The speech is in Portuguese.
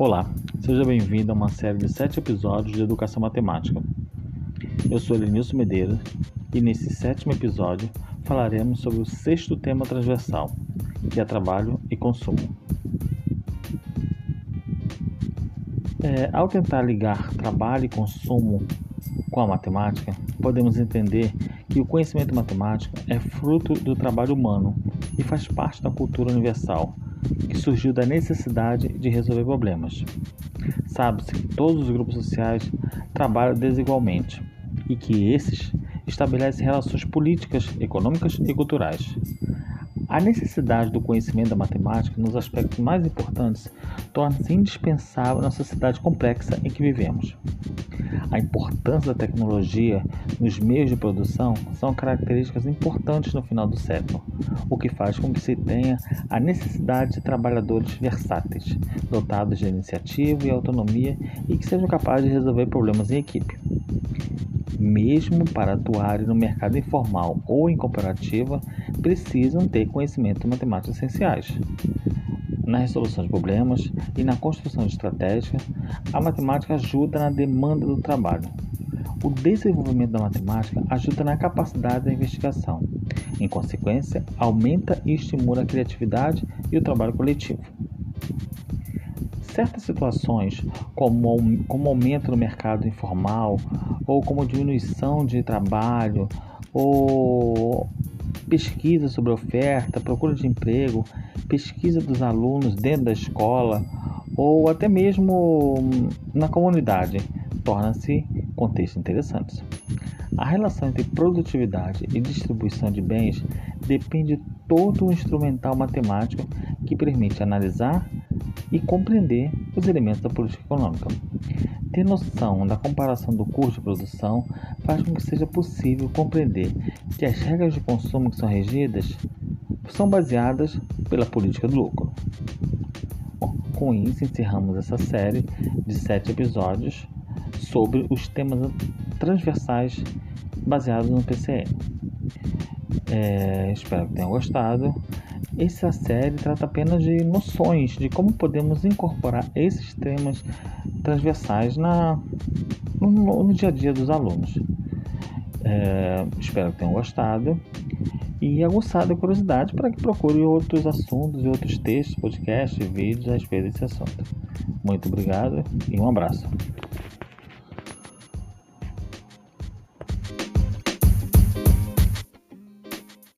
Olá, seja bem-vindo a uma série de sete episódios de Educação Matemática. Eu sou Elenilson Medeiros e nesse sétimo episódio falaremos sobre o sexto tema transversal, que é trabalho e consumo. É, ao tentar ligar trabalho e consumo com a matemática, podemos entender que o conhecimento matemático é fruto do trabalho humano e faz parte da cultura universal, que surgiu da necessidade de resolver problemas. Sabe-se que todos os grupos sociais trabalham desigualmente e que esses estabelecem relações políticas, econômicas e culturais. A necessidade do conhecimento da matemática nos aspectos mais importantes torna-se indispensável na sociedade complexa em que vivemos. A importância da tecnologia nos meios de produção são características importantes no final do século, o que faz com que se tenha a necessidade de trabalhadores versáteis, dotados de iniciativa e autonomia e que sejam capazes de resolver problemas em equipe mesmo para atuarem no mercado informal ou em cooperativa, precisam ter conhecimentos matemáticos essenciais. Na resolução de problemas e na construção de estratégias, a matemática ajuda na demanda do trabalho. O desenvolvimento da matemática ajuda na capacidade da investigação. Em consequência, aumenta e estimula a criatividade e o trabalho coletivo certas situações, como, como aumento no mercado informal, ou como diminuição de trabalho, ou pesquisa sobre oferta, procura de emprego, pesquisa dos alunos dentro da escola, ou até mesmo na comunidade, torna-se contextos interessantes. A relação entre produtividade e distribuição de bens depende todo o instrumental matemático que permite analisar e compreender os elementos da política econômica. Ter noção da comparação do custo de produção faz com que seja possível compreender que as regras de consumo que são regidas são baseadas pela política do lucro. Bom, com isso, encerramos essa série de sete episódios sobre os temas transversais baseados no PCM. É, espero que tenham gostado. Essa série trata apenas de noções de como podemos incorporar esses temas transversais na, no, no dia a dia dos alunos. É, espero que tenham gostado e aguçado a curiosidade para que procure outros assuntos e outros textos, podcasts, vídeos a respeito desse assunto. Muito obrigado e um abraço.